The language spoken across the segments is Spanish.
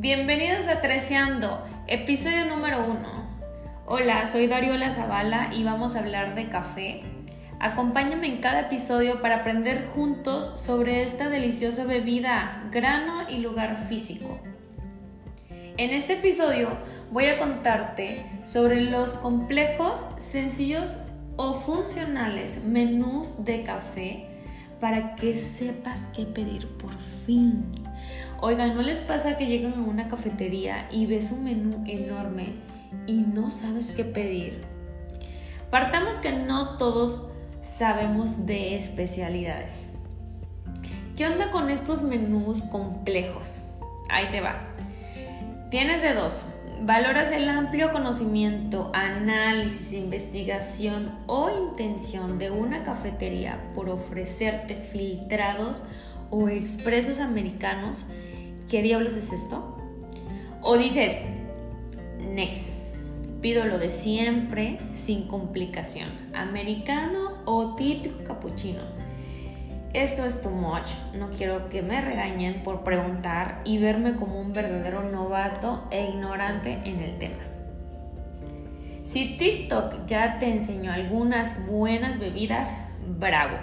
Bienvenidos a Treceando, episodio número uno. Hola, soy Dariola Zavala y vamos a hablar de café. Acompáñame en cada episodio para aprender juntos sobre esta deliciosa bebida, grano y lugar físico. En este episodio voy a contarte sobre los complejos, sencillos o funcionales menús de café para que sepas qué pedir por fin. Oigan, ¿no les pasa que llegan a una cafetería y ves un menú enorme y no sabes qué pedir? Partamos que no todos sabemos de especialidades. ¿Qué onda con estos menús complejos? Ahí te va. Tienes de dos. Valoras el amplio conocimiento, análisis, investigación o intención de una cafetería por ofrecerte filtrados o expresos americanos. ¿Qué diablos es esto? O dices, next, pido lo de siempre sin complicación, americano o típico capuchino esto es too much, no quiero que me regañen por preguntar y verme como un verdadero novato e ignorante en el tema. Si TikTok ya te enseñó algunas buenas bebidas, bravo.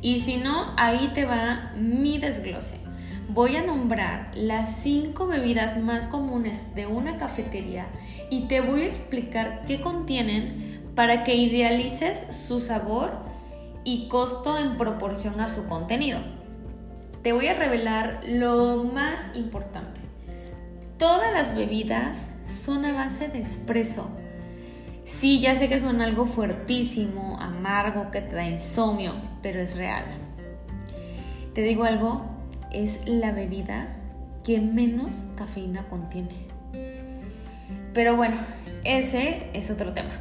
Y si no, ahí te va mi desglose. Voy a nombrar las 5 bebidas más comunes de una cafetería y te voy a explicar qué contienen para que idealices su sabor y costo en proporción a su contenido. Te voy a revelar lo más importante. Todas las bebidas son a base de espresso. Sí, ya sé que suena algo fuertísimo, amargo, que te da insomnio, pero es real. Te digo algo, es la bebida que menos cafeína contiene. Pero bueno, ese es otro tema.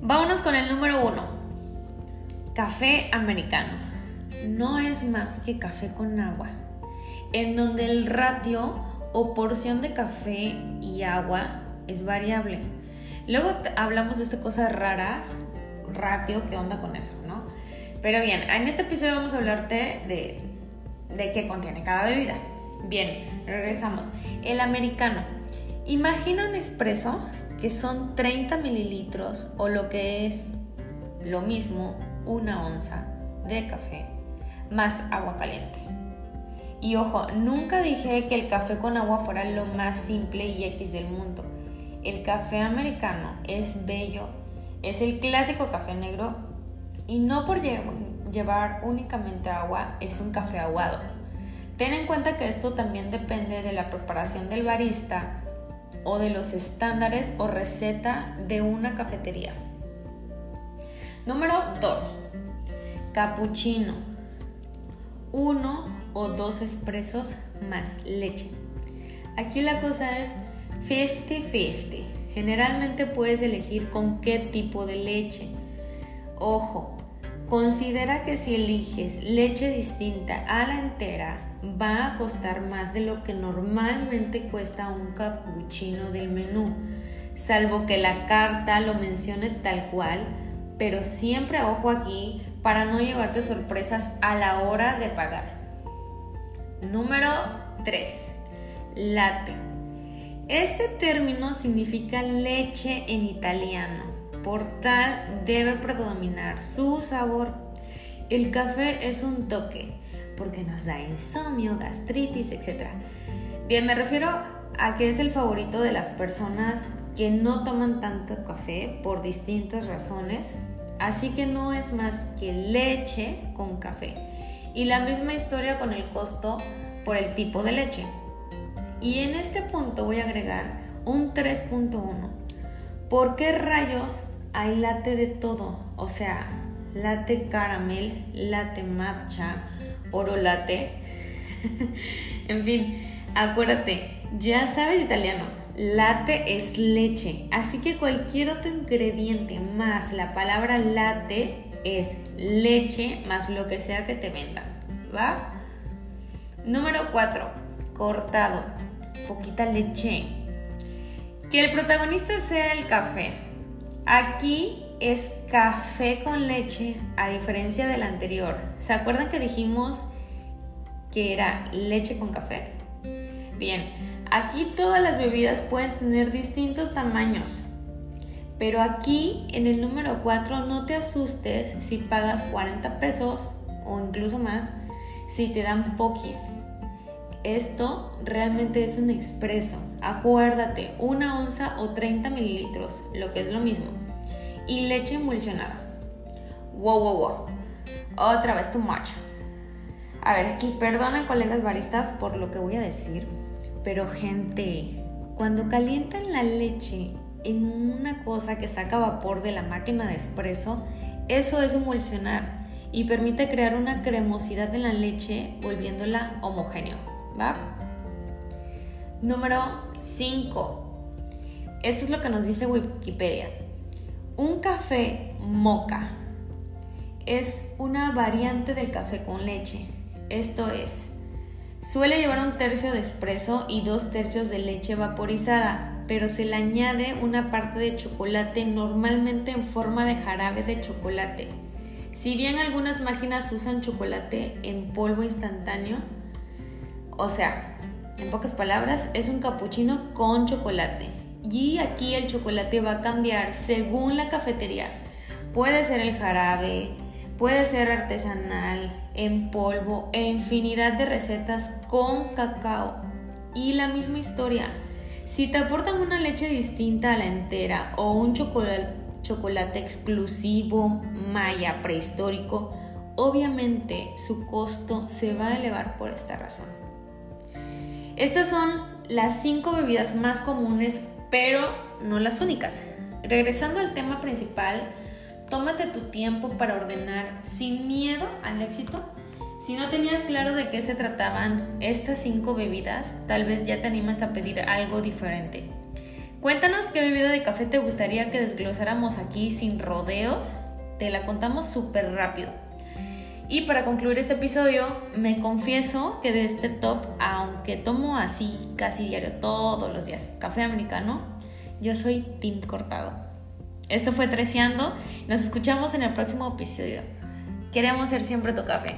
Vámonos con el número uno. Café americano. No es más que café con agua, en donde el ratio o porción de café y agua es variable. Luego hablamos de esta cosa rara, ratio, ¿qué onda con eso, no? Pero bien, en este episodio vamos a hablarte de, de qué contiene cada bebida. Bien, regresamos. El americano. Imagina un espresso que son 30 mililitros o lo que es lo mismo una onza de café más agua caliente. Y ojo, nunca dije que el café con agua fuera lo más simple y X del mundo. El café americano es bello, es el clásico café negro y no por llevar únicamente agua es un café aguado. Ten en cuenta que esto también depende de la preparación del barista o de los estándares o receta de una cafetería. Número 2. Cappuccino. Uno o dos expresos más leche. Aquí la cosa es 50-50. Generalmente puedes elegir con qué tipo de leche. Ojo, considera que si eliges leche distinta a la entera, va a costar más de lo que normalmente cuesta un cappuccino del menú, salvo que la carta lo mencione tal cual pero siempre ojo aquí para no llevarte sorpresas a la hora de pagar. Número 3. Latte. Este término significa leche en italiano, tal debe predominar su sabor. El café es un toque, porque nos da insomnio, gastritis, etc. Bien, me refiero a que es el favorito de las personas que no toman tanto café por distintas razones, así que no es más que leche con café. Y la misma historia con el costo por el tipo de leche. Y en este punto voy a agregar un 3.1. ¿Por qué rayos hay latte de todo? O sea, latte caramel, latte matcha, oro latte. en fin, acuérdate, ya sabes italiano Latte es leche, así que cualquier otro ingrediente más la palabra latte es leche más lo que sea que te vendan, ¿va? Número 4. Cortado. Poquita leche. Que el protagonista sea el café. Aquí es café con leche a diferencia del anterior. ¿Se acuerdan que dijimos que era leche con café? Bien, aquí todas las bebidas pueden tener distintos tamaños. Pero aquí en el número 4 no te asustes si pagas 40 pesos o incluso más si te dan poquis. Esto realmente es un expreso. Acuérdate, una onza o 30 mililitros, lo que es lo mismo. Y leche emulsionada. Wow, wow, wow. Otra vez too much. A ver, aquí perdonen colegas baristas por lo que voy a decir, pero gente, cuando calientan la leche en una cosa que saca vapor de la máquina de espresso, eso es emulsionar y permite crear una cremosidad en la leche volviéndola homogéneo, Número 5. Esto es lo que nos dice Wikipedia. Un café moca es una variante del café con leche. Esto es, suele llevar un tercio de espresso y dos tercios de leche vaporizada, pero se le añade una parte de chocolate normalmente en forma de jarabe de chocolate. Si bien algunas máquinas usan chocolate en polvo instantáneo, o sea, en pocas palabras, es un cappuccino con chocolate. Y aquí el chocolate va a cambiar según la cafetería. Puede ser el jarabe, puede ser artesanal, en polvo e infinidad de recetas con cacao. Y la misma historia. Si te aportan una leche distinta a la entera o un chocolate, exclusivo, maya, prehistórico, obviamente su costo se va a elevar por esta razón. Estas son las cinco bebidas más comunes, pero no las únicas. Regresando al tema principal, tómate tu tiempo para ordenar sin miedo al éxito si no tenías claro de qué se trataban estas cinco bebidas, tal vez ya te animas a pedir algo diferente. Cuéntanos qué bebida de café te gustaría que desglosáramos aquí sin rodeos. Te la contamos súper rápido. Y para concluir este episodio, me confieso que de este top, aunque tomo así casi diario todos los días café americano, yo soy Tim Cortado. Esto fue Treceando. Nos escuchamos en el próximo episodio. Queremos ser siempre tu café.